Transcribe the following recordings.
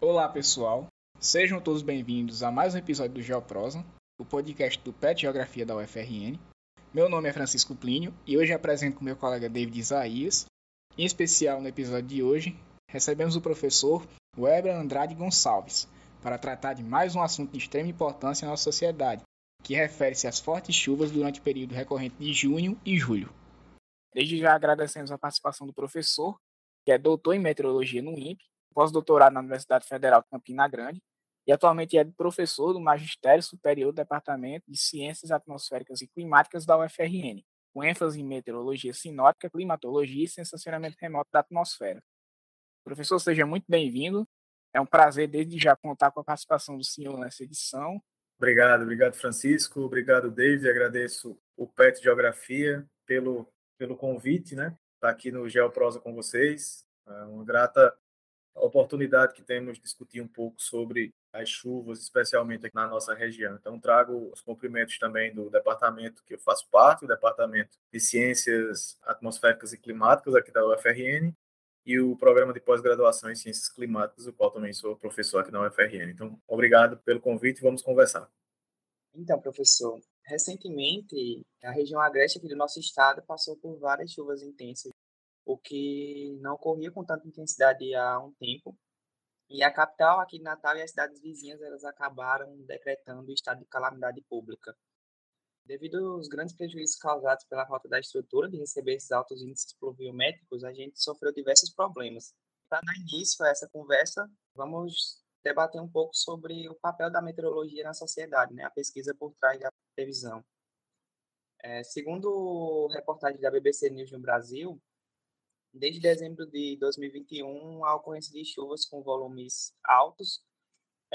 Olá pessoal, sejam todos bem-vindos a mais um episódio do Geoprosa, o podcast do PET Geografia da UFRN. Meu nome é Francisco Plínio e hoje apresento com meu colega David Isaías. Em especial no episódio de hoje, recebemos o professor Weber Andrade Gonçalves para tratar de mais um assunto de extrema importância na nossa sociedade, que refere-se às fortes chuvas durante o período recorrente de junho e julho. Desde já agradecemos a participação do professor, que é doutor em meteorologia no INPE, pós-doutorado na Universidade Federal de Campina Grande e atualmente é professor do Magistério Superior do Departamento de Ciências Atmosféricas e Climáticas da UFRN, com ênfase em meteorologia sinótica, climatologia e sensacionamento remoto da atmosfera. Professor, seja muito bem-vindo. É um prazer desde já contar com a participação do senhor nessa edição. Obrigado, obrigado Francisco, obrigado David, agradeço o PET Geografia pelo, pelo convite, né? Estar tá aqui no Geoprosa com vocês. É uma grata oportunidade que temos de discutir um pouco sobre as chuvas, especialmente aqui na nossa região. Então, trago os cumprimentos também do departamento que eu faço parte, o Departamento de Ciências Atmosféricas e Climáticas aqui da UFRN, e o programa de pós-graduação em Ciências Climáticas, o qual também sou professor aqui na UFRN. Então, obrigado pelo convite e vamos conversar. Então, professor, recentemente, a região agreste aqui do nosso estado passou por várias chuvas intensas o que não ocorria com tanta intensidade há um tempo. E a capital aqui de Natal e as cidades vizinhas elas acabaram decretando o estado de calamidade pública. Devido aos grandes prejuízos causados pela falta da estrutura de receber esses altos índices pluviométricos, a gente sofreu diversos problemas. Para dar início a essa conversa, vamos debater um pouco sobre o papel da meteorologia na sociedade, né? a pesquisa por trás da previsão. É, segundo reportagem da BBC News no Brasil, Desde dezembro de 2021, a ocorrência de chuvas com volumes altos,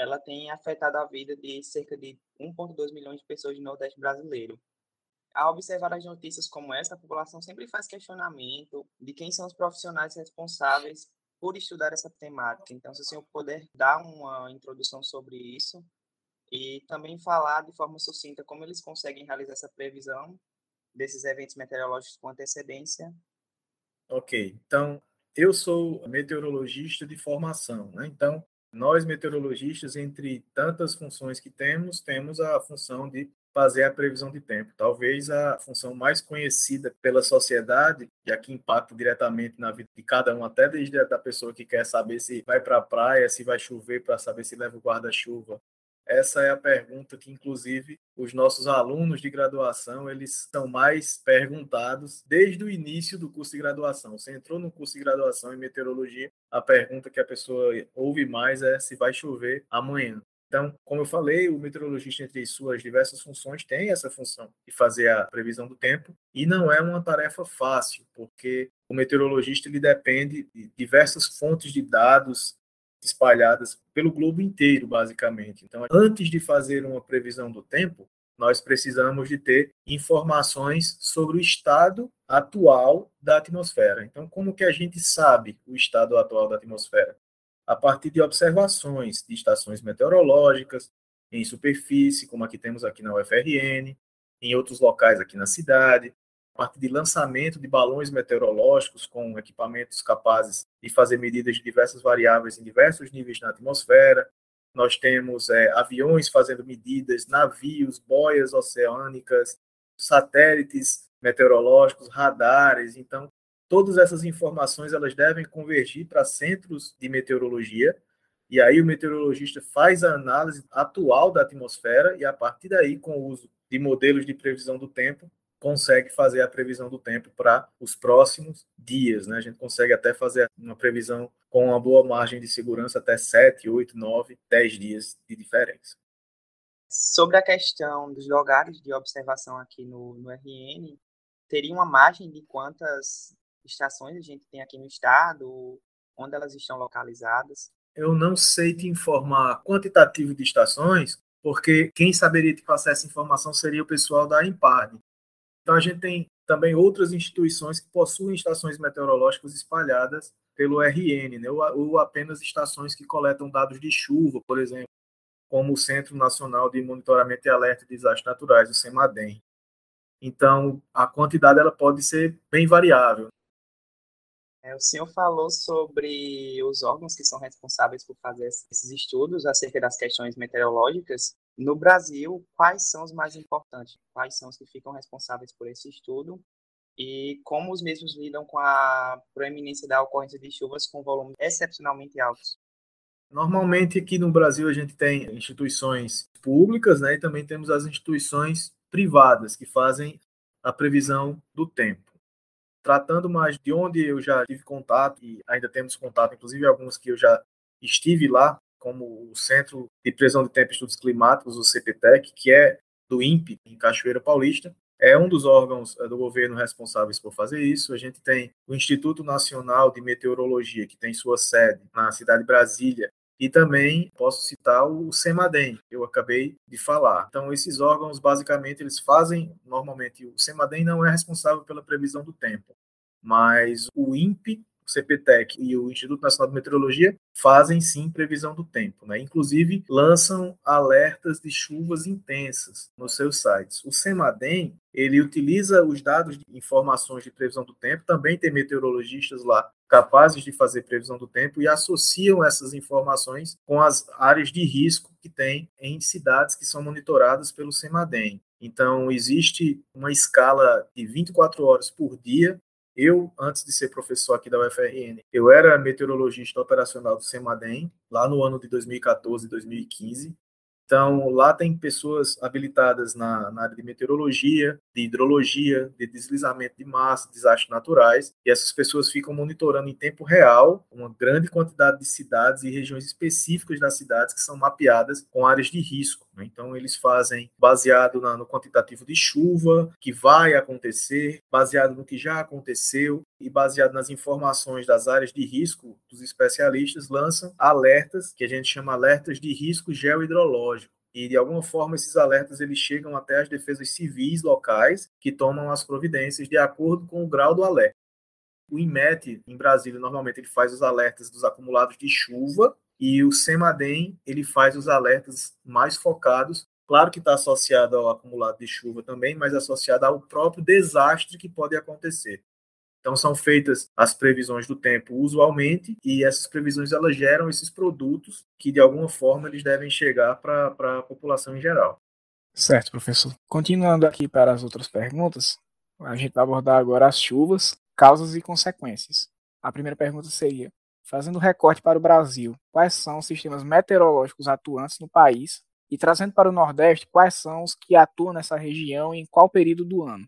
ela tem afetado a vida de cerca de 1,2 milhões de pessoas no Nordeste brasileiro. Ao observar as notícias como essa, a população sempre faz questionamento de quem são os profissionais responsáveis por estudar essa temática. Então, se o senhor puder dar uma introdução sobre isso e também falar de forma sucinta como eles conseguem realizar essa previsão desses eventos meteorológicos com antecedência, Ok, então eu sou meteorologista de formação, né? Então, nós meteorologistas, entre tantas funções que temos, temos a função de fazer a previsão de tempo. Talvez a função mais conhecida pela sociedade, e aqui impacta diretamente na vida de cada um, até desde a da pessoa que quer saber se vai para a praia, se vai chover, para saber se leva o guarda-chuva, essa é a pergunta que, inclusive, os nossos alunos de graduação eles são mais perguntados desde o início do curso de graduação. Você entrou no curso de graduação em meteorologia, a pergunta que a pessoa ouve mais é se vai chover amanhã. Então, como eu falei, o meteorologista, entre suas diversas funções, tem essa função de fazer a previsão do tempo, e não é uma tarefa fácil, porque o meteorologista ele depende de diversas fontes de dados espalhadas pelo globo inteiro, basicamente. Então, antes de fazer uma previsão do tempo, nós precisamos de ter informações sobre o estado atual da atmosfera. Então, como que a gente sabe o estado atual da atmosfera? A partir de observações de estações meteorológicas em superfície, como aqui temos aqui na UFRN, em outros locais aqui na cidade, parte de lançamento de balões meteorológicos com equipamentos capazes de fazer medidas de diversas variáveis em diversos níveis na atmosfera. Nós temos é, aviões fazendo medidas, navios, boias oceânicas, satélites meteorológicos, radares. Então, todas essas informações elas devem convergir para centros de meteorologia e aí o meteorologista faz a análise atual da atmosfera e a partir daí, com o uso de modelos de previsão do tempo, consegue fazer a previsão do tempo para os próximos dias. Né? A gente consegue até fazer uma previsão com uma boa margem de segurança até 7, 8, 9, 10 dias de diferença. Sobre a questão dos lugares de observação aqui no, no RN, teria uma margem de quantas estações a gente tem aqui no estado, onde elas estão localizadas? Eu não sei te informar quantitativo de estações, porque quem saberia te passar essa informação seria o pessoal da IMPARD, então, a gente tem também outras instituições que possuem estações meteorológicas espalhadas pelo RN, né? ou, ou apenas estações que coletam dados de chuva, por exemplo, como o Centro Nacional de Monitoramento e Alerta de Desastres Naturais, o CEMADEM. Então, a quantidade ela pode ser bem variável. É, o senhor falou sobre os órgãos que são responsáveis por fazer esses estudos acerca das questões meteorológicas. No Brasil, quais são os mais importantes? Quais são os que ficam responsáveis por esse estudo? E como os mesmos lidam com a proeminência da ocorrência de chuvas com volumes excepcionalmente altos? Normalmente aqui no Brasil a gente tem instituições públicas, né, e também temos as instituições privadas que fazem a previsão do tempo. Tratando mais de onde eu já tive contato e ainda temos contato, inclusive alguns que eu já estive lá, como o Centro de Previsão de Tempo e Estudos Climáticos, o CPTEC, que é do INPE, em Cachoeira Paulista, é um dos órgãos eh, do governo responsáveis por fazer isso. A gente tem o Instituto Nacional de Meteorologia, que tem sua sede na cidade de Brasília, e também posso citar o CEMADEM, que eu acabei de falar. Então, esses órgãos, basicamente, eles fazem, normalmente, o CEMADEM não é responsável pela previsão do tempo, mas o INPE CPTEC e o Instituto Nacional de Meteorologia fazem sim previsão do tempo, né? Inclusive lançam alertas de chuvas intensas nos seus sites. O CEMADEM ele utiliza os dados de informações de previsão do tempo, também tem meteorologistas lá capazes de fazer previsão do tempo e associam essas informações com as áreas de risco que tem em cidades que são monitoradas pelo CEMADEM. Então, existe uma escala de 24 horas por dia eu, antes de ser professor aqui da UFRN, eu era meteorologista operacional do CEMADEM, lá no ano de 2014 e 2015. Então, lá tem pessoas habilitadas na, na, área de meteorologia, de hidrologia, de deslizamento de massa, desastres naturais, e essas pessoas ficam monitorando em tempo real uma grande quantidade de cidades e regiões específicas das cidades que são mapeadas com áreas de risco. Então, eles fazem baseado na, no quantitativo de chuva que vai acontecer, baseado no que já aconteceu e baseado nas informações das áreas de risco dos especialistas, lançam alertas que a gente chama alertas de risco geohidrológico e de alguma forma esses alertas eles chegam até as defesas civis locais que tomam as providências de acordo com o grau do alerta. O IMET em Brasília normalmente ele faz os alertas dos acumulados de chuva e o CEMADEM ele faz os alertas mais focados, claro que está associado ao acumulado de chuva também, mas associado ao próprio desastre que pode acontecer. Então são feitas as previsões do tempo usualmente e essas previsões elas geram esses produtos que de alguma forma eles devem chegar para a população em geral. Certo, professor. Continuando aqui para as outras perguntas, a gente vai abordar agora as chuvas, causas e consequências. A primeira pergunta seria: fazendo recorte para o Brasil, quais são os sistemas meteorológicos atuantes no país? E trazendo para o Nordeste, quais são os que atuam nessa região e em qual período do ano?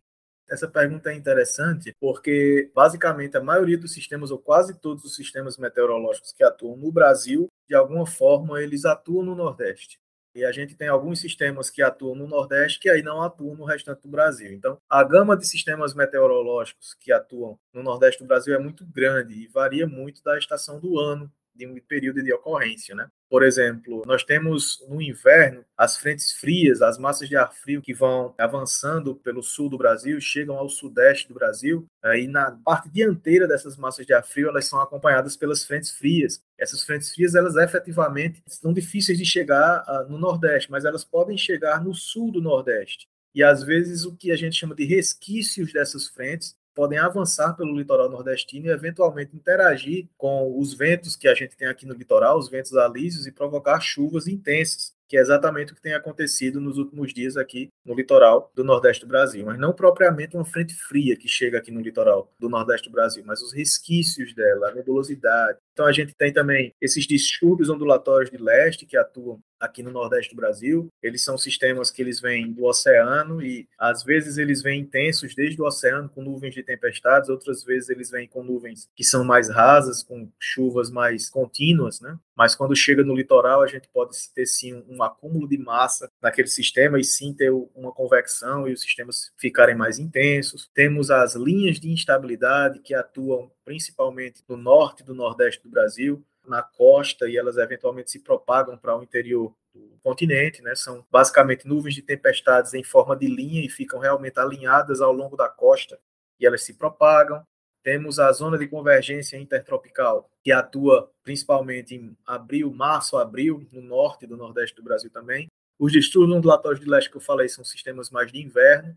Essa pergunta é interessante porque, basicamente, a maioria dos sistemas, ou quase todos os sistemas meteorológicos que atuam no Brasil, de alguma forma, eles atuam no Nordeste. E a gente tem alguns sistemas que atuam no Nordeste que aí não atuam no restante do Brasil. Então, a gama de sistemas meteorológicos que atuam no Nordeste do Brasil é muito grande e varia muito da estação do ano, de um período de ocorrência, né? Por exemplo, nós temos no inverno as frentes frias, as massas de ar frio que vão avançando pelo sul do Brasil, chegam ao sudeste do Brasil, e na parte dianteira dessas massas de ar frio, elas são acompanhadas pelas frentes frias. Essas frentes frias, elas efetivamente são difíceis de chegar uh, no Nordeste, mas elas podem chegar no sul do Nordeste. E às vezes o que a gente chama de resquícios dessas frentes podem avançar pelo litoral nordestino e eventualmente interagir com os ventos que a gente tem aqui no litoral, os ventos alísios, e provocar chuvas intensas que é exatamente o que tem acontecido nos últimos dias aqui no litoral do Nordeste do Brasil, mas não propriamente uma frente fria que chega aqui no litoral do Nordeste do Brasil, mas os resquícios dela, a nebulosidade. Então a gente tem também esses distúrbios ondulatórios de leste que atuam aqui no Nordeste do Brasil. Eles são sistemas que eles vêm do oceano e às vezes eles vêm intensos desde o oceano com nuvens de tempestades, outras vezes eles vêm com nuvens que são mais rasas, com chuvas mais contínuas, né? Mas quando chega no litoral, a gente pode ter sim um acúmulo de massa naquele sistema e sim ter uma convecção e os sistemas ficarem mais intensos. Temos as linhas de instabilidade que atuam principalmente no norte e do nordeste do Brasil, na costa, e elas eventualmente se propagam para o interior do continente, né? São basicamente nuvens de tempestades em forma de linha e ficam realmente alinhadas ao longo da costa e elas se propagam. Temos a zona de convergência intertropical, que atua principalmente em abril, março, abril, no norte do nordeste do Brasil também. Os distúrbios ondulatórios de leste que eu falei são sistemas mais de inverno.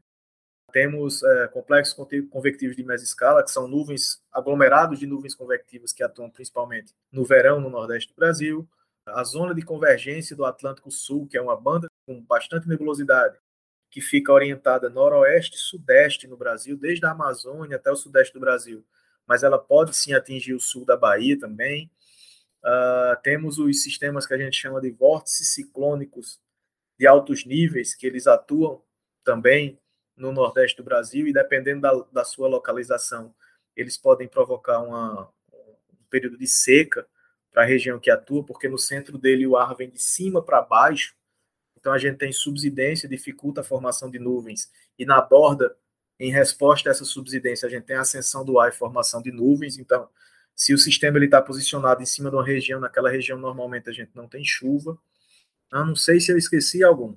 Temos é, complexos convectivos de média escala, que são nuvens, aglomerados de nuvens convectivas que atuam principalmente no verão no Nordeste do Brasil. A zona de convergência do Atlântico Sul, que é uma banda com bastante nebulosidade, que fica orientada noroeste e sudeste no Brasil, desde a Amazônia até o sudeste do Brasil, mas ela pode sim atingir o sul da Bahia também. Uh, temos os sistemas que a gente chama de vórtices ciclônicos de altos níveis, que eles atuam também no nordeste do Brasil, e dependendo da, da sua localização, eles podem provocar uma, um período de seca para a região que atua, porque no centro dele o ar vem de cima para baixo, então a gente tem subsidência, dificulta a formação de nuvens, e na borda, em resposta a essa subsidência, a gente tem a ascensão do ar e formação de nuvens. Então, se o sistema está posicionado em cima de uma região, naquela região normalmente a gente não tem chuva. Eu não sei se eu esqueci algum.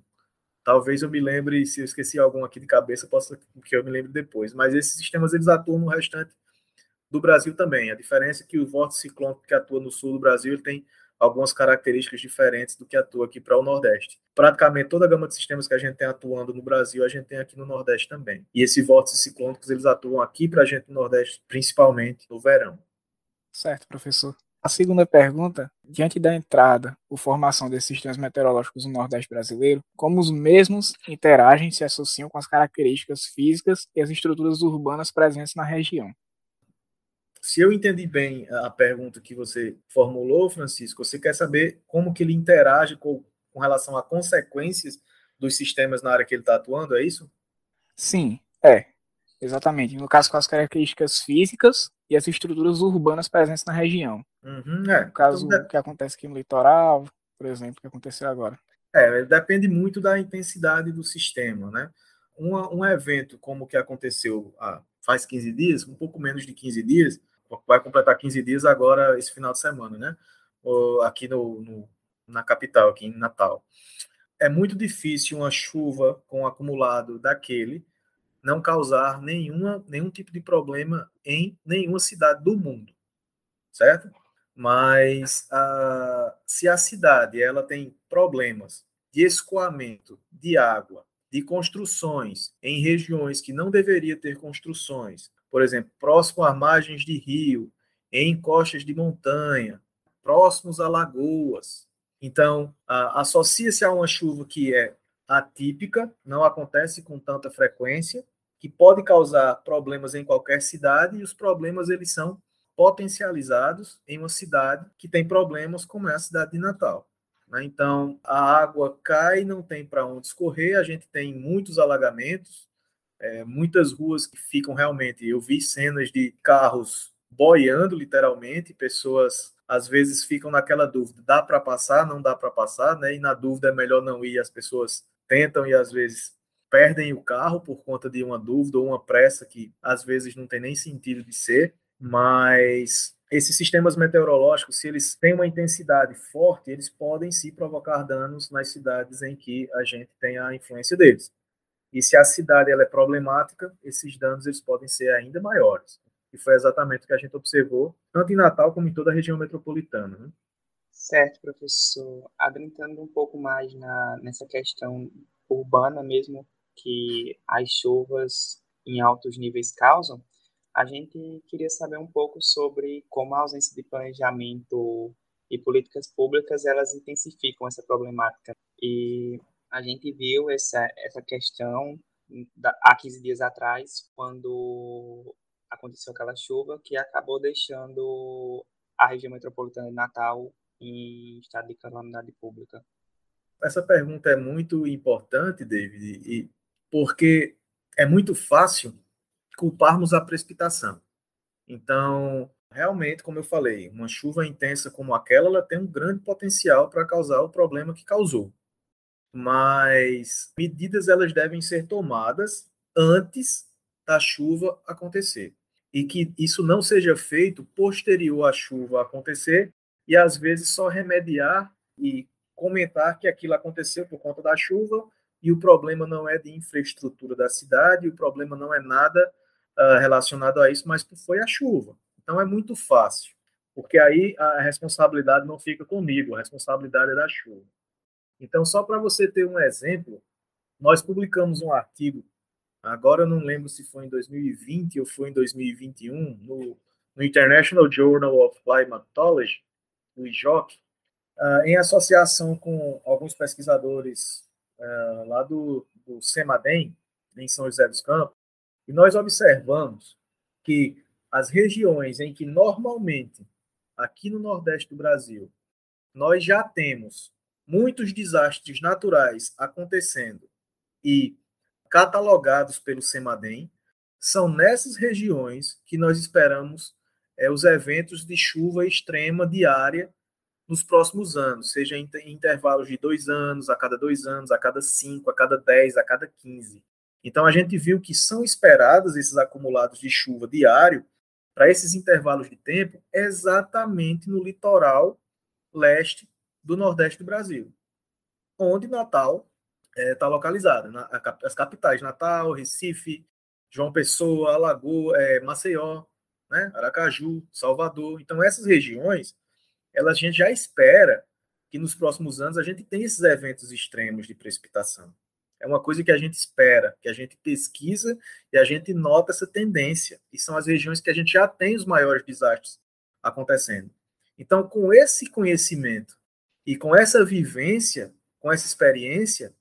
Talvez eu me lembre, se eu esqueci algum aqui de cabeça, possa que eu me lembre depois. Mas esses sistemas eles atuam no restante do Brasil também. A diferença é que o vórtice ciclônico que atua no sul do Brasil ele tem algumas características diferentes do que atua aqui para o Nordeste. Praticamente toda a gama de sistemas que a gente tem atuando no Brasil, a gente tem aqui no Nordeste também. E esses vórtices ciclônicos, eles atuam aqui para a gente no Nordeste, principalmente no verão. Certo, professor. A segunda pergunta, diante da entrada ou formação desses sistemas meteorológicos no Nordeste brasileiro, como os mesmos interagem e se associam com as características físicas e as estruturas urbanas presentes na região? Se eu entendi bem a pergunta que você formulou, Francisco, você quer saber como que ele interage com, com relação a consequências dos sistemas na área que ele está atuando, é isso? Sim, é. Exatamente. No caso, com as características físicas e as estruturas urbanas presentes na região. Uhum, é. No caso, então, que acontece aqui no litoral, por exemplo, que aconteceu agora. É, depende muito da intensidade do sistema, né? Um, um evento como o que aconteceu há, faz 15 dias, um pouco menos de 15 dias, vai completar 15 dias agora, esse final de semana, né? Aqui no, no, na capital, aqui em Natal. É muito difícil uma chuva com acumulado daquele não causar nenhuma, nenhum tipo de problema em nenhuma cidade do mundo, certo? Mas a, se a cidade ela tem problemas de escoamento de água, de construções em regiões que não deveria ter construções, por exemplo, próximo a margens de rio, em costas de montanha, próximos a lagoas. Então, associa-se a uma chuva que é atípica, não acontece com tanta frequência, que pode causar problemas em qualquer cidade e os problemas eles são potencializados em uma cidade que tem problemas como é a cidade de Natal. Né? Então, a água cai, não tem para onde escorrer, a gente tem muitos alagamentos, é, muitas ruas que ficam realmente. Eu vi cenas de carros boiando, literalmente, pessoas às vezes ficam naquela dúvida: dá para passar, não dá para passar, né? E na dúvida é melhor não ir. As pessoas tentam e às vezes perdem o carro por conta de uma dúvida ou uma pressa que às vezes não tem nem sentido de ser, mas esses sistemas meteorológicos, se eles têm uma intensidade forte, eles podem sim provocar danos nas cidades em que a gente tem a influência deles. E se a cidade ela é problemática, esses danos eles podem ser ainda maiores. E foi exatamente o que a gente observou, tanto em Natal como em toda a região metropolitana. Né? Certo, professor. Adentrando um pouco mais na, nessa questão urbana mesmo, que as chuvas em altos níveis causam, a gente queria saber um pouco sobre como a ausência de planejamento e políticas públicas elas intensificam essa problemática. E a gente viu essa, essa questão da, há 15 dias atrás, quando aconteceu aquela chuva que acabou deixando a região metropolitana de Natal em estado de calamidade pública. Essa pergunta é muito importante, David, e porque é muito fácil culparmos a precipitação. Então, realmente, como eu falei, uma chuva intensa como aquela, ela tem um grande potencial para causar o problema que causou mas medidas elas devem ser tomadas antes da chuva acontecer e que isso não seja feito posterior à chuva acontecer e às vezes só remediar e comentar que aquilo aconteceu por conta da chuva e o problema não é de infraestrutura da cidade, o problema não é nada uh, relacionado a isso, mas foi a chuva. Então é muito fácil, porque aí a responsabilidade não fica comigo, a responsabilidade é da chuva. Então, só para você ter um exemplo, nós publicamos um artigo agora eu não lembro se foi em 2020 ou foi em 2021, no, no International Journal of Climatology, o IJOC, uh, em associação com alguns pesquisadores uh, lá do, do em São José dos Campos, e nós observamos que as regiões em que normalmente, aqui no Nordeste do Brasil, nós já temos muitos desastres naturais acontecendo e catalogados pelo CEMADEM, são nessas regiões que nós esperamos é, os eventos de chuva extrema diária nos próximos anos, seja em intervalos de dois anos, a cada dois anos, a cada cinco, a cada dez, a cada quinze. Então a gente viu que são esperados esses acumulados de chuva diário para esses intervalos de tempo exatamente no litoral leste do Nordeste do Brasil, onde Natal está é, tá localizada, na, as capitais Natal, Recife, João Pessoa, Alagoas, é, Maceió, né, Aracaju, Salvador. Então essas regiões, elas a gente já espera que nos próximos anos a gente tenha esses eventos extremos de precipitação. É uma coisa que a gente espera, que a gente pesquisa e a gente nota essa tendência. E são as regiões que a gente já tem os maiores desastres acontecendo. Então, com esse conhecimento e com essa vivência, com essa experiência,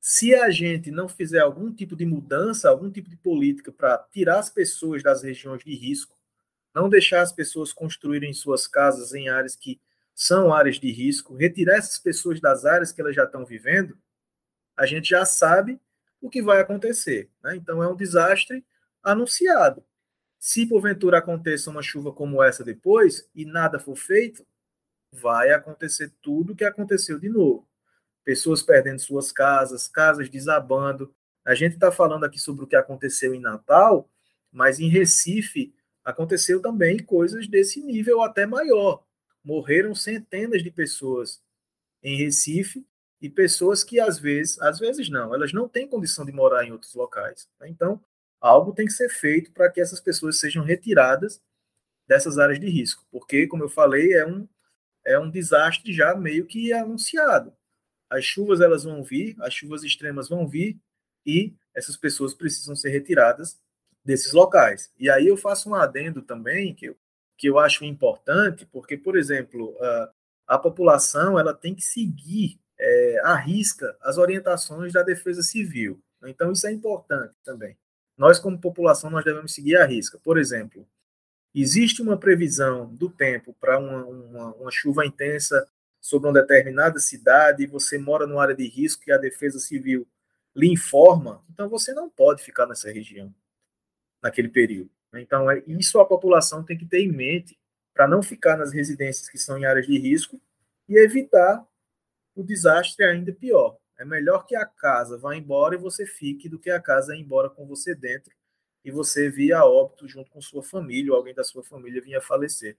se a gente não fizer algum tipo de mudança, algum tipo de política para tirar as pessoas das regiões de risco, não deixar as pessoas construírem suas casas em áreas que são áreas de risco, retirar essas pessoas das áreas que elas já estão vivendo, a gente já sabe o que vai acontecer. Né? Então, é um desastre anunciado. Se porventura aconteça uma chuva como essa depois e nada for feito, vai acontecer tudo o que aconteceu de novo. Pessoas perdendo suas casas, casas desabando. A gente está falando aqui sobre o que aconteceu em Natal, mas em Recife aconteceu também coisas desse nível até maior. Morreram centenas de pessoas em Recife e pessoas que às vezes, às vezes não, elas não têm condição de morar em outros locais. Né? Então, algo tem que ser feito para que essas pessoas sejam retiradas dessas áreas de risco, porque, como eu falei, é um, é um desastre já meio que anunciado. As chuvas elas vão vir, as chuvas extremas vão vir e essas pessoas precisam ser retiradas desses locais. E aí eu faço um adendo também que eu, que eu acho importante, porque, por exemplo, a, a população ela tem que seguir é, arrisca as orientações da Defesa Civil. Então, isso é importante também. Nós, como população, nós devemos seguir a risca. Por exemplo, existe uma previsão do tempo para uma, uma, uma, chuva intensa sobre uma determinada cidade e você mora numa área de risco e a Defesa Civil lhe informa, então você não pode ficar nessa região naquele período. Então, é, isso a população tem que ter em mente para não ficar nas residências que são em áreas de risco e evitar o desastre é ainda pior. É melhor que a casa vá embora e você fique do que a casa ir embora com você dentro e você via óbito junto com sua família ou alguém da sua família vinha falecer.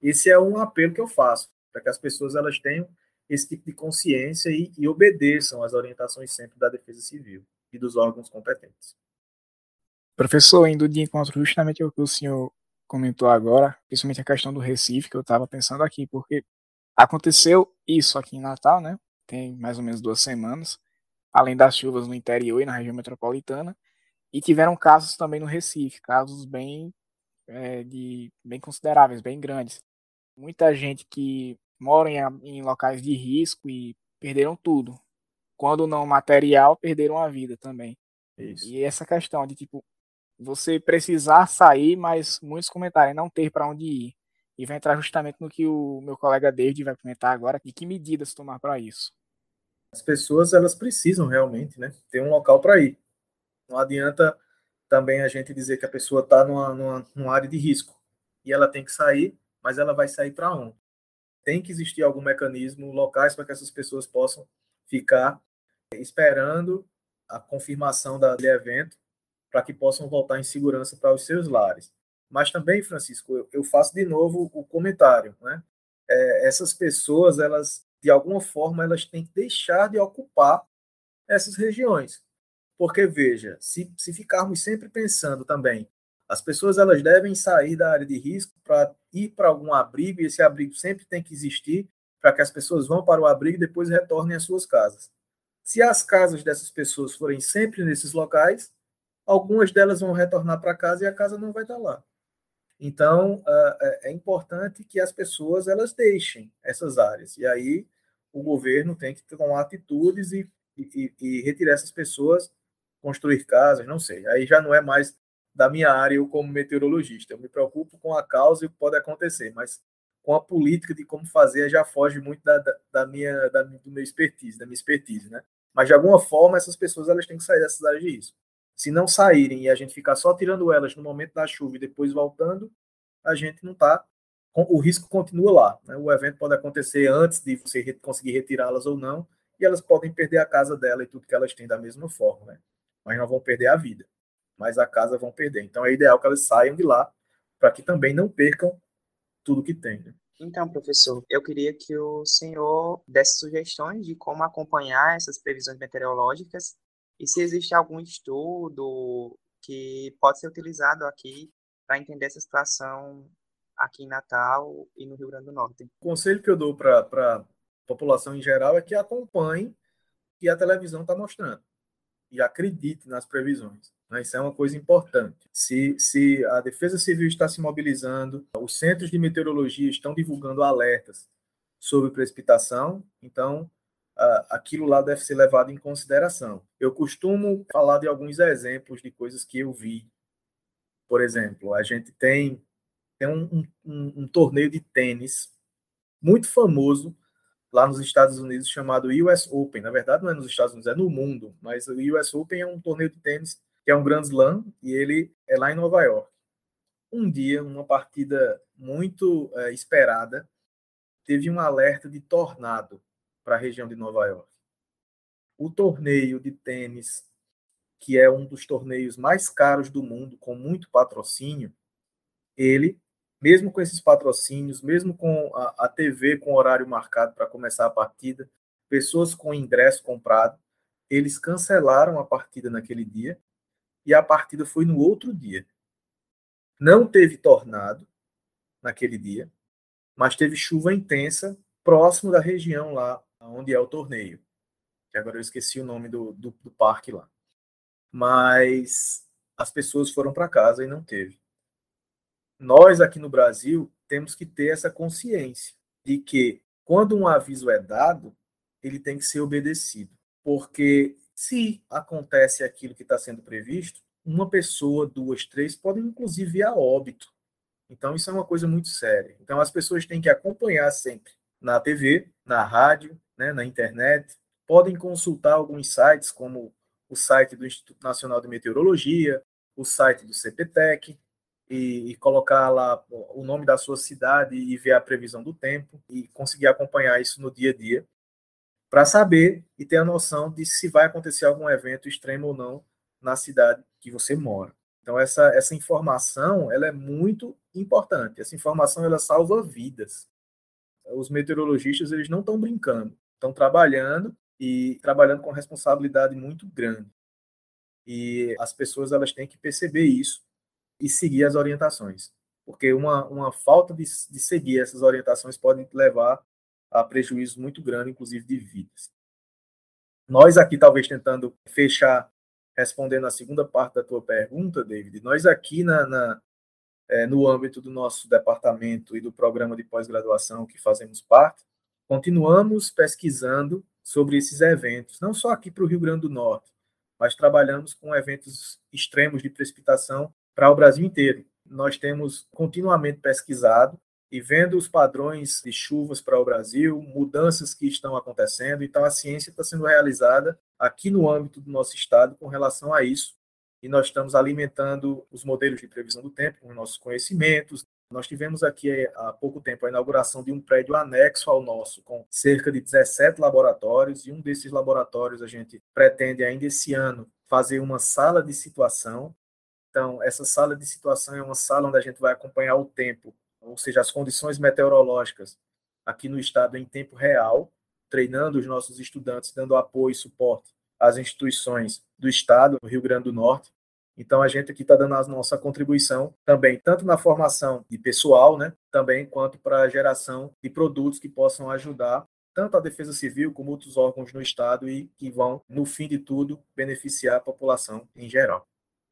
Esse é um apelo que eu faço para que as pessoas elas tenham esse tipo de consciência e, e obedeçam às orientações sempre da Defesa Civil e dos órgãos competentes. Professor, indo de encontro justamente o que o senhor comentou agora, principalmente a questão do Recife, que eu estava pensando aqui, porque Aconteceu isso aqui em Natal, né? Tem mais ou menos duas semanas, além das chuvas no interior e na região metropolitana, e tiveram casos também no Recife, casos bem, é, de, bem consideráveis, bem grandes. Muita gente que mora em, em locais de risco e perderam tudo. Quando não material, perderam a vida também. Isso. E essa questão de tipo você precisar sair, mas muitos comentários não ter para onde ir e vai entrar justamente no que o meu colega David vai comentar agora, e que medidas tomar para isso. As pessoas elas precisam realmente, né, ter um local para ir. Não adianta também a gente dizer que a pessoa está numa, numa, numa área de risco e ela tem que sair, mas ela vai sair para onde? Tem que existir algum mecanismo locais para que essas pessoas possam ficar esperando a confirmação do evento para que possam voltar em segurança para os seus lares. Mas também, Francisco, eu, faço de novo o comentário, né? É, essas pessoas, elas, de alguma forma, elas têm que deixar de ocupar essas regiões. Porque, veja, se, se ficarmos sempre pensando também, as pessoas elas devem sair da área de risco para ir para algum abrigo, e esse abrigo sempre tem que existir para que as pessoas vão para o abrigo e depois retornem às suas casas. Se as casas dessas pessoas forem sempre nesses locais, algumas delas vão retornar para casa e a casa não vai estar lá. Então, é importante que as pessoas elas deixem essas áreas. E aí o governo tem que tomar atitudes e, e, e retirar essas pessoas, construir casas, não sei. Aí já não é mais da minha área eu como meteorologista. Eu me preocupo com a causa e o que pode acontecer, mas com a política de como fazer já foge muito da, da, da minha da, do meu expertise, da minha expertise, né? Mas de alguma forma essas pessoas elas têm que sair dessas áreas de risco. Se não saírem e a gente ficar só tirando elas no momento da chuva e depois voltando, a gente não está. O risco continua lá. Né? O evento pode acontecer antes de você conseguir retirá-las ou não, e elas podem perder a casa dela e tudo que elas têm da mesma forma. Né? Mas não vão perder a vida. Mas a casa vão perder. Então é ideal que elas saiam de lá para que também não percam tudo que tem. Né? Então, professor, eu queria que o senhor desse sugestões de como acompanhar essas previsões meteorológicas e se existe algum estudo que pode ser utilizado aqui para entender essa situação aqui em Natal e no Rio Grande do Norte. O conselho que eu dou para a população em geral é que acompanhe o que a televisão está mostrando e acredite nas previsões. Né? Isso é uma coisa importante. Se, se a Defesa Civil está se mobilizando, os centros de meteorologia estão divulgando alertas sobre precipitação, então aquilo lá deve ser levado em consideração. Eu costumo falar de alguns exemplos de coisas que eu vi. Por exemplo, a gente tem, tem um, um, um torneio de tênis muito famoso lá nos Estados Unidos chamado US Open. Na verdade, não é nos Estados Unidos, é no mundo, mas o US Open é um torneio de tênis que é um Grand Slam e ele é lá em Nova York. Um dia, uma partida muito é, esperada, teve um alerta de tornado para a região de Nova York. O torneio de tênis, que é um dos torneios mais caros do mundo, com muito patrocínio, ele, mesmo com esses patrocínios, mesmo com a, a TV com horário marcado para começar a partida, pessoas com ingresso comprado, eles cancelaram a partida naquele dia e a partida foi no outro dia. Não teve tornado naquele dia, mas teve chuva intensa próximo da região lá onde é o torneio. Que agora eu esqueci o nome do, do, do parque lá. Mas as pessoas foram para casa e não teve. Nós aqui no Brasil temos que ter essa consciência de que quando um aviso é dado, ele tem que ser obedecido. Porque se acontece aquilo que está sendo previsto, uma pessoa, duas, três, podem inclusive ir a óbito. Então, isso é uma coisa muito séria. Então, as pessoas têm que acompanhar sempre na TV, na rádio, né, na internet. Podem consultar alguns sites, como o site do Instituto Nacional de Meteorologia, o site do CPTEC, e, e, colocar lá o nome da sua cidade e ver a previsão do tempo e conseguir acompanhar isso no dia a dia, para saber e ter a noção de se vai acontecer algum evento extremo ou não na cidade que você mora. Então essa essa informação ela é muito importante. Essa informação ela salva vidas. Os meteorologistas eles não estão brincando estão trabalhando e trabalhando com responsabilidade muito grande. E as pessoas elas têm que perceber isso e seguir as orientações, porque uma, uma falta de, de seguir essas orientações pode levar a prejuízo muito grande, inclusive de vidas. Nós aqui, talvez tentando fechar, respondendo a segunda parte da tua pergunta, David, nós aqui na, na é, no âmbito do nosso departamento e do programa de pós-graduação que fazemos parte, continuamos pesquisando sobre esses eventos, não só aqui para o Rio Grande do Norte, mas trabalhamos com eventos extremos de precipitação para o Brasil inteiro. Nós temos continuamente pesquisado e vendo os padrões de chuvas para o Brasil, mudanças que estão acontecendo. Então, a ciência está sendo realizada aqui no âmbito do nosso estado com relação a isso. E nós estamos alimentando os modelos de previsão do tempo com nossos conhecimentos, nós tivemos aqui eh, há pouco tempo a inauguração de um prédio anexo ao nosso, com cerca de 17 laboratórios, e um desses laboratórios a gente pretende ainda esse ano fazer uma sala de situação. Então, essa sala de situação é uma sala onde a gente vai acompanhar o tempo, ou seja, as condições meteorológicas aqui no estado em tempo real, treinando os nossos estudantes, dando apoio e suporte às instituições do estado, no Rio Grande do Norte, então a gente aqui está dando a nossa contribuição também, tanto na formação de pessoal, né, também quanto para a geração de produtos que possam ajudar tanto a Defesa Civil como outros órgãos no Estado e que vão, no fim de tudo, beneficiar a população em geral.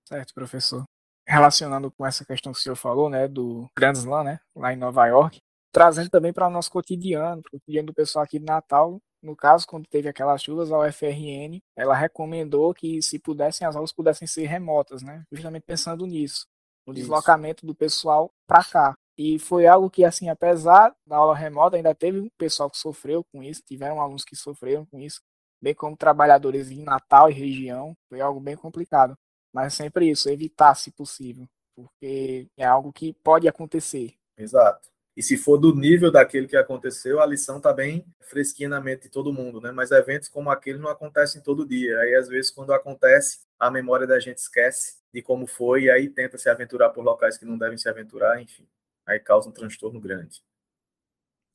Certo, professor. Relacionando com essa questão que o senhor falou, né, do Grand Slam, né, lá em Nova York, trazendo também para o nosso cotidiano, para o cotidiano do pessoal aqui de Natal, no caso, quando teve aquelas chuvas, a UFRN, ela recomendou que se pudessem, as aulas pudessem ser remotas, né? Justamente pensando nisso, no Isso. deslocamento do pessoal para cá. E foi algo que, assim, apesar da aula remota, ainda teve um pessoal que sofreu com isso, tiveram alunos que sofreram com isso, bem como trabalhadores em Natal e região, foi algo bem complicado. Mas sempre isso, evitar se possível, porque é algo que pode acontecer. Exato. E se for do nível daquele que aconteceu, a lição está bem fresquinha na mente de todo mundo, né? Mas eventos como aquele não acontecem todo dia. Aí, às vezes, quando acontece, a memória da gente esquece de como foi e aí tenta se aventurar por locais que não devem se aventurar, enfim. Aí causa um transtorno grande.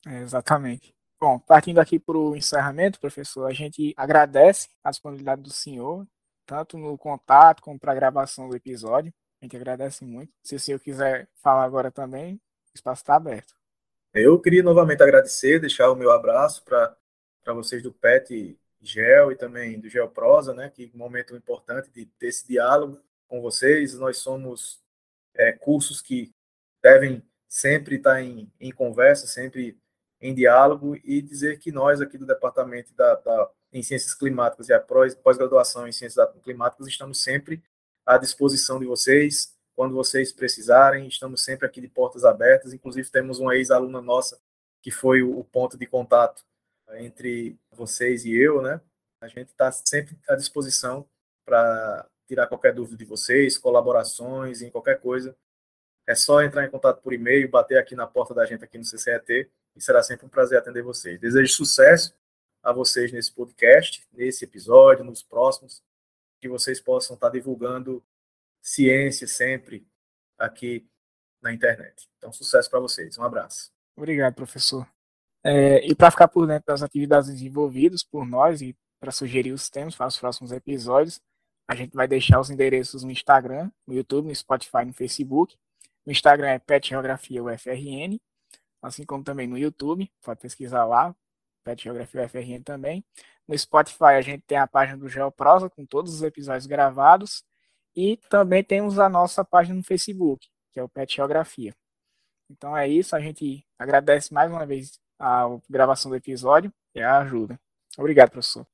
É, exatamente. Bom, partindo aqui para o encerramento, professor, a gente agradece a disponibilidade do senhor, tanto no contato como para a gravação do episódio. A gente agradece muito. Se o senhor quiser falar agora também, espaço está aberto. Eu queria novamente agradecer, deixar o meu abraço para vocês do PET Gel e também do Gel Prosa, né? Que momento importante de ter esse diálogo com vocês. Nós somos é, cursos que devem sempre estar em, em conversa, sempre em diálogo e dizer que nós aqui do departamento da, da em ciências climáticas e a pós-graduação em ciências climáticas estamos sempre à disposição de vocês quando vocês precisarem, estamos sempre aqui de portas abertas. Inclusive, temos uma ex-aluna nossa que foi o ponto de contato entre vocês e eu, né? A gente está sempre à disposição para tirar qualquer dúvida de vocês, colaborações, em qualquer coisa. É só entrar em contato por e-mail, bater aqui na porta da gente aqui no CCET e será sempre um prazer atender vocês. Desejo sucesso a vocês nesse podcast, nesse episódio, nos próximos, que vocês possam estar divulgando ciência sempre aqui na internet. Então, sucesso para vocês. Um abraço. Obrigado, professor. É, e para ficar por dentro das atividades desenvolvidas por nós e para sugerir os temas para os próximos episódios, a gente vai deixar os endereços no Instagram, no YouTube, no Spotify, no Facebook. No Instagram é Pet Geografia UFRN, assim como também no YouTube, pode pesquisar lá, Pet Geografia UFRN também. No Spotify a gente tem a página do Geoprosa com todos os episódios gravados e também temos a nossa página no Facebook, que é o Pet Geografia. Então é isso, a gente agradece mais uma vez a gravação do episódio e a ajuda. Obrigado, professor.